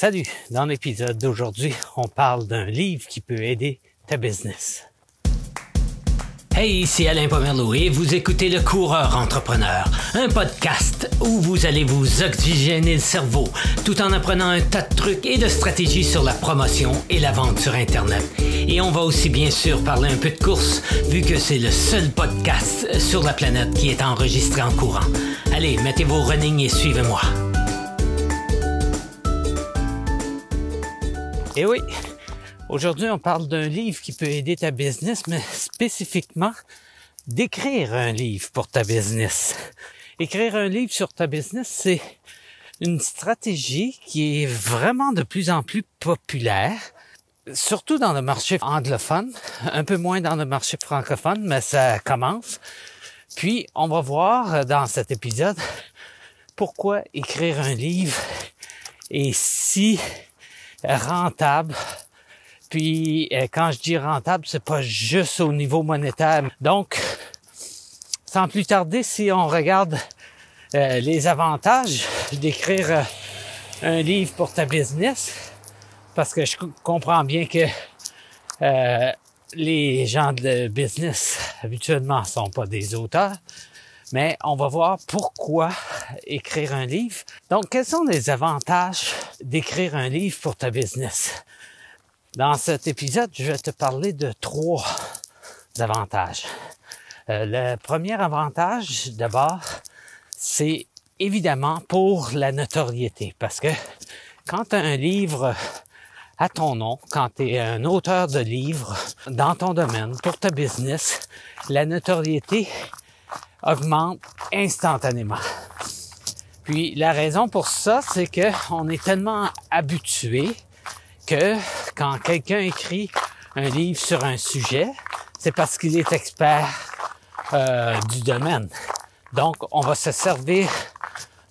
Salut! Dans l'épisode d'aujourd'hui, on parle d'un livre qui peut aider ta business. Hey, ici Alain Pomerleau et vous écoutez Le Coureur Entrepreneur, un podcast où vous allez vous oxygéner le cerveau tout en apprenant un tas de trucs et de stratégies sur la promotion et la vente sur Internet. Et on va aussi bien sûr parler un peu de course vu que c'est le seul podcast sur la planète qui est enregistré en courant. Allez, mettez vos running et suivez-moi. Et oui, aujourd'hui on parle d'un livre qui peut aider ta business, mais spécifiquement d'écrire un livre pour ta business. Écrire un livre sur ta business, c'est une stratégie qui est vraiment de plus en plus populaire, surtout dans le marché anglophone, un peu moins dans le marché francophone, mais ça commence. Puis on va voir dans cet épisode pourquoi écrire un livre est si rentable. Puis euh, quand je dis rentable, c'est pas juste au niveau monétaire. Donc, sans plus tarder, si on regarde euh, les avantages d'écrire euh, un livre pour ta business, parce que je comprends bien que les gens de business habituellement sont pas des auteurs, mais on va voir pourquoi écrire un livre. Donc, quels sont les avantages d'écrire un livre pour ta business? Dans cet épisode, je vais te parler de trois avantages. Euh, le premier avantage, d'abord, c'est évidemment pour la notoriété, parce que quand tu as un livre à ton nom, quand tu es un auteur de livres dans ton domaine, pour ta business, la notoriété augmente instantanément. Puis la raison pour ça, c'est que on est tellement habitué que quand quelqu'un écrit un livre sur un sujet, c'est parce qu'il est expert euh, du domaine. Donc, on va se servir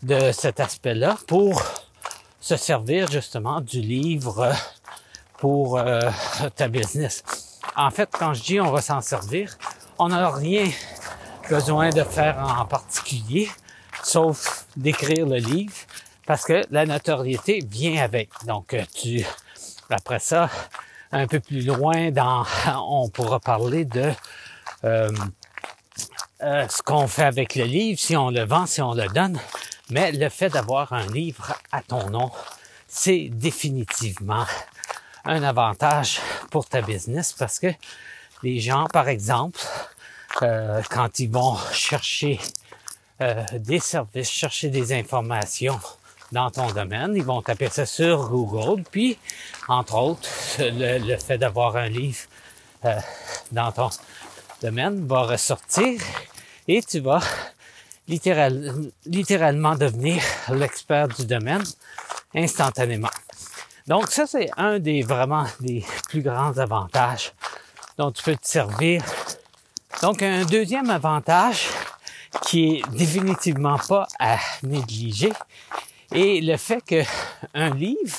de cet aspect-là pour se servir justement du livre pour euh, ta business. En fait, quand je dis on va s'en servir, on n'a rien besoin de faire en particulier, sauf d'écrire le livre, parce que la notoriété vient avec. Donc, euh, tu, après ça, un peu plus loin, dans, on pourra parler de euh, euh, ce qu'on fait avec le livre, si on le vend, si on le donne. Mais le fait d'avoir un livre à ton nom, c'est définitivement un avantage pour ta business parce que les gens, par exemple, euh, quand ils vont chercher euh, des services, chercher des informations dans ton domaine, ils vont taper ça sur Google, puis entre autres, le, fait d'avoir un livre euh, dans ton domaine va ressortir et tu vas littéralement devenir l'expert du domaine instantanément. Donc ça, c'est un des vraiment des plus grands avantages dont tu peux te servir donc, un deuxième avantage qui est définitivement pas à négliger est le fait que un livre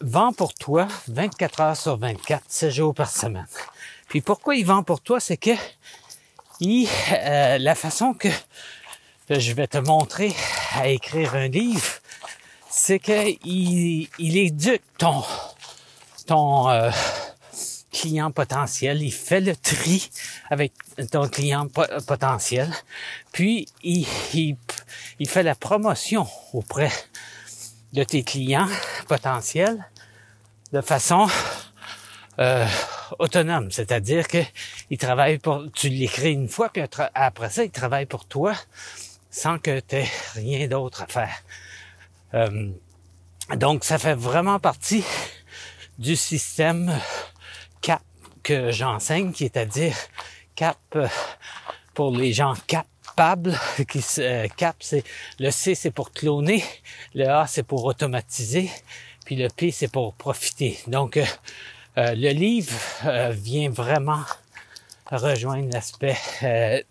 vend pour toi 24 heures sur 24, 7 jours par semaine. Puis pourquoi il vend pour toi, c'est que il, euh, la façon que je vais te montrer à écrire un livre, c'est que il, il éduque ton ton euh, client potentiel, il fait le tri avec ton client potentiel, puis il, il, fait la promotion auprès de tes clients potentiels de façon euh, autonome, c'est-à-dire que il travaille pour, tu l'écris une fois, puis après ça, il travaille pour toi sans que tu aies rien d'autre à faire. Euh, donc, ça fait vraiment partie du système que j'enseigne, qui est à dire CAP euh, pour les gens capables. Qui, euh, CAP, c'est le C, c'est pour cloner, le A, c'est pour automatiser, puis le P, c'est pour profiter. Donc, euh, le livre vient vraiment rejoindre l'aspect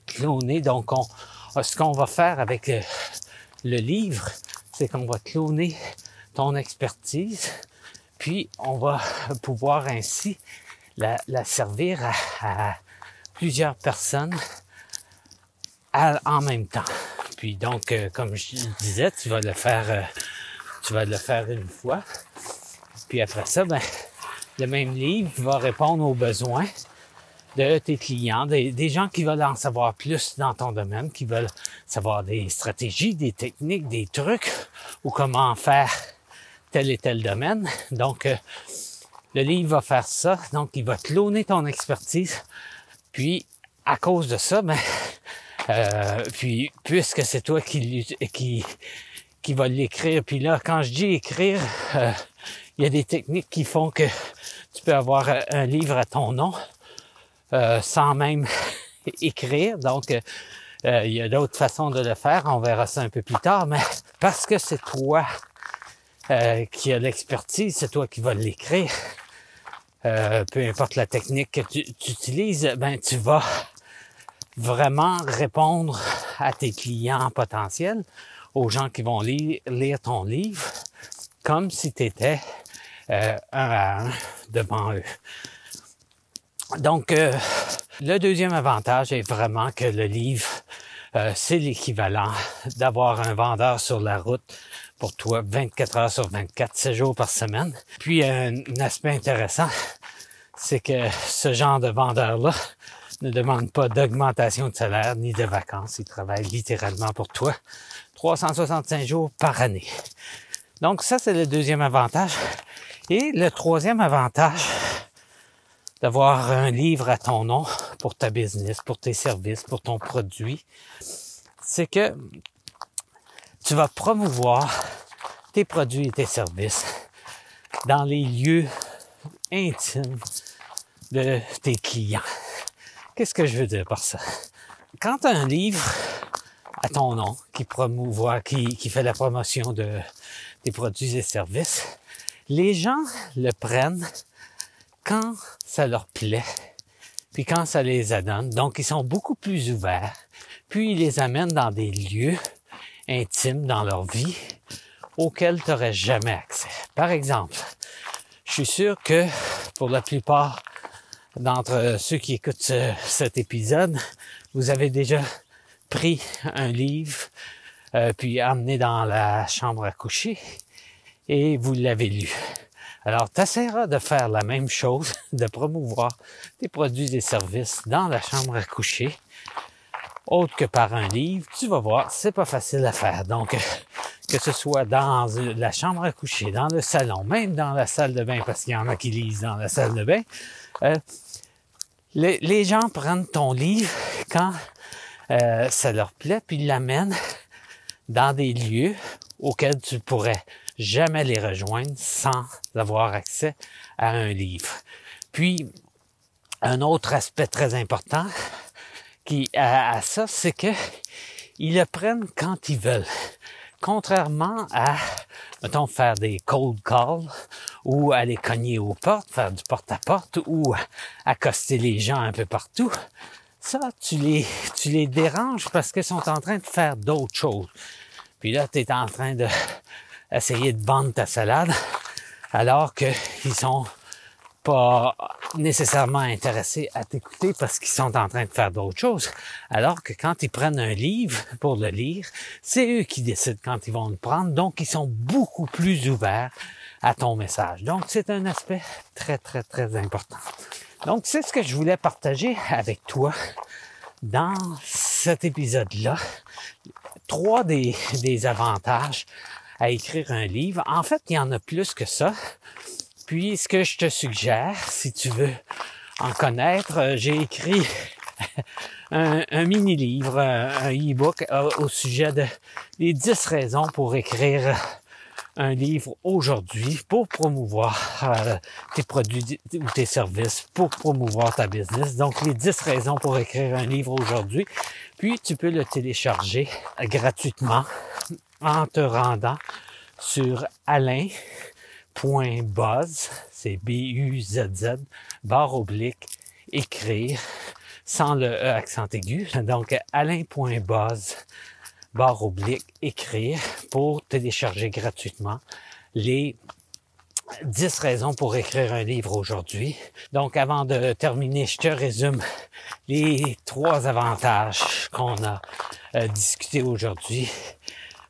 cloner. Donc, on, ce qu'on va faire avec le livre, c'est qu'on va cloner ton expertise, puis on va pouvoir ainsi la, servir à, plusieurs personnes en même temps. Puis donc, euh, comme je disais, tu vas le faire euh, tu vas le faire une fois. Puis après ça, ben, le même livre va répondre aux besoins de tes clients, des, gens qui veulent en savoir plus dans ton domaine, qui veulent savoir des stratégies, des techniques, des trucs ou comment faire tel et tel domaine. Donc, euh, le livre va faire ça. Donc, il va cloner ton expertise. Puis, à cause de ça, ben, euh, puis, puisque c'est toi qui, qui, qui va l'écrire, puis là, quand je dis écrire, euh, il y a des techniques qui font que tu peux avoir un livre à ton nom. Euh, sans même écrire. Donc, euh, euh, il y a d'autres façons de le faire. On verra ça un peu plus tard. Mais parce que c'est toi qui as l'expertise, c'est toi qui vas l'écrire. Peu importe la technique que tu, utilises, ben tu vas vraiment répondre à tes clients potentiels, aux gens qui vont lire, ton livre, comme si tu étais un à un devant eux. Donc, euh, le deuxième avantage est vraiment que le livre, euh, c'est l'équivalent d'avoir un vendeur sur la route pour toi 24 heures sur 24, 7 jours par semaine. Puis, un, aspect intéressant, c'est que ce genre de vendeur-là ne demande pas d'augmentation de salaire ni de vacances. Il travaille littéralement pour toi 365 jours par année. Donc, ça, c'est le deuxième avantage. Et le troisième avantage, d'avoir un livre à ton nom pour ta business, pour tes services, pour ton produit, c'est que tu vas promouvoir tes produits et tes services dans les lieux intimes de tes clients. Qu'est-ce que je veux dire par ça? Quand tu as un livre à ton nom qui promouvoit, qui, qui fait la promotion de tes produits et services, les gens le prennent quand ça leur plaît, puis quand ça les adonne. Donc, ils sont beaucoup plus ouverts, puis ils les amènent dans des lieux intimes dans leur vie auxquels tu n'aurais jamais accès. Par exemple, je suis sûr que pour la plupart d'entre ceux qui écoutent cet épisode, vous avez déjà pris un livre, euh, puis amené dans la chambre à coucher et vous l'avez lu. Alors, tu essaieras de faire la même chose, de promouvoir tes produits et services dans la chambre à coucher, autre que par un livre. Tu vas voir, c'est pas facile à faire. Donc, que ce soit dans la chambre à coucher, dans le salon, même dans la salle de bain, parce qu'il y en a qui lisent dans la salle de bain, euh, les, gens prennent ton livre quand euh, ça leur plaît, puis l'amènent dans des lieux auxquels tu pourrais jamais les rejoindre sans avoir accès à un livre. Puis, un autre aspect très important à, ça, c'est que ils le prennent quand ils veulent. Contrairement à, mettons, faire des cold calls ou aller cogner aux portes, faire du porte-à-porte ou accoster les gens un peu partout, ça, tu les, tu les déranges parce qu'ils sont en train de faire d'autres choses. Puis là, tu es en train de essayer de vendre ta salade alors qu'ils sont pas nécessairement intéressés à t'écouter parce qu'ils sont en train de faire d'autres choses. Alors que quand ils prennent un livre pour le lire, c'est eux qui décident quand ils vont le prendre. Donc, ils sont beaucoup plus ouverts à ton message. Donc, c'est un aspect très, très, très important. Donc, c'est ce que je voulais partager avec toi dans cet épisode-là. Trois des, des avantages à écrire un livre. En fait, il y en a plus que ça. Puis, ce que je te suggère, si tu veux en connaître, euh, j'ai écrit un, mini-livre, un e-book euh, au sujet de les 10 raisons pour écrire un livre aujourd'hui pour promouvoir euh, tes produits ou tes services, pour promouvoir ta business. Donc, les 10 raisons pour écrire un livre aujourd'hui. Puis, tu peux le télécharger gratuitement en te rendant sur alain.buzz, c'est B-U-Z-Z, barre oblique, écrire, sans le E accent aigu. Donc, alain.buzz, barre oblique, écrire pour télécharger gratuitement les 10 raisons pour écrire un livre aujourd'hui. Donc, avant de terminer, je te résume les trois avantages qu'on a euh, discuté aujourd'hui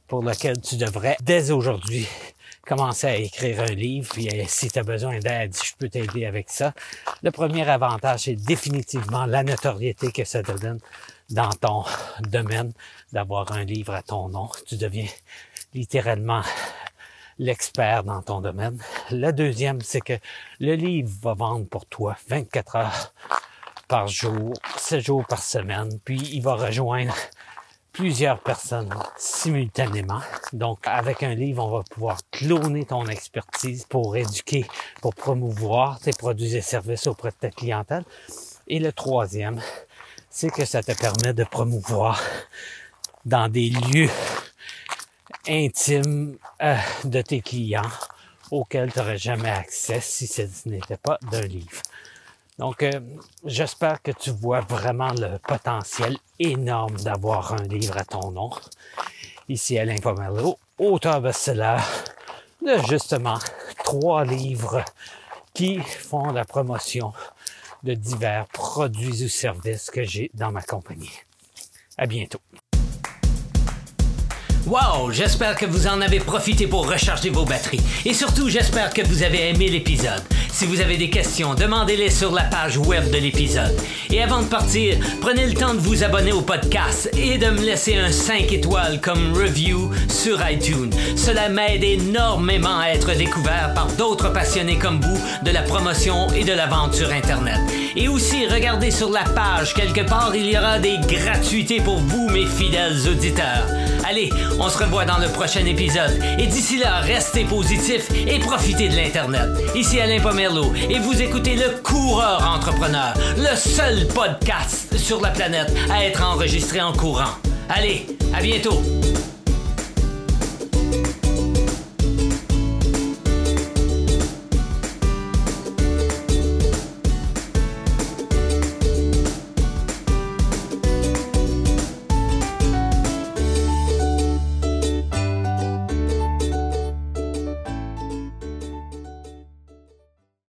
pour lequel tu devrais dès aujourd'hui commencer à écrire un livre, puis euh, si tu as besoin d'aide, je peux t'aider avec ça. Le premier avantage, c'est définitivement la notoriété que ça te donne dans ton domaine d'avoir un livre à ton nom. Tu deviens littéralement l'expert dans ton domaine. Le deuxième, c'est que le livre va vendre pour toi 24 heures par jour, 7 jours par semaine, puis il va rejoindre plusieurs personnes simultanément. Donc, avec un livre, on va pouvoir cloner ton expertise pour éduquer, pour promouvoir tes produits et services auprès de ta clientèle. Et le troisième, c'est que ça te permet de promouvoir dans des lieux intimes euh, de tes clients auxquels tu n'aurais jamais accès si ce n'était pas d'un livre. Donc, euh, j'espère que tu vois vraiment le potentiel énorme d'avoir un livre à ton nom. Ici Alain Pomerleau, auteur best-seller de justement trois livres qui font la promotion de divers produits ou services que j'ai dans ma compagnie. À bientôt. Wow, j'espère que vous en avez profité pour recharger vos batteries. Et surtout, j'espère que vous avez aimé l'épisode. Si vous avez des questions, demandez-les sur la page web de l'épisode. Et avant de partir, prenez le temps de vous abonner au podcast et de me laisser un 5 étoiles comme review sur iTunes. Cela m'aide énormément à être découvert par d'autres passionnés comme vous de la promotion et de la vente sur Internet. Et aussi, regardez sur la page, quelque part, il y aura des gratuités pour vous, mes fidèles auditeurs. Allez, on se revoit dans le prochain épisode. Et d'ici là, restez positifs et profitez de l'Internet. Ici Alain Et vous écoutez Le Coureur Entrepreneur, le seul podcast sur la planète à être enregistré en courant. Allez, à bientôt!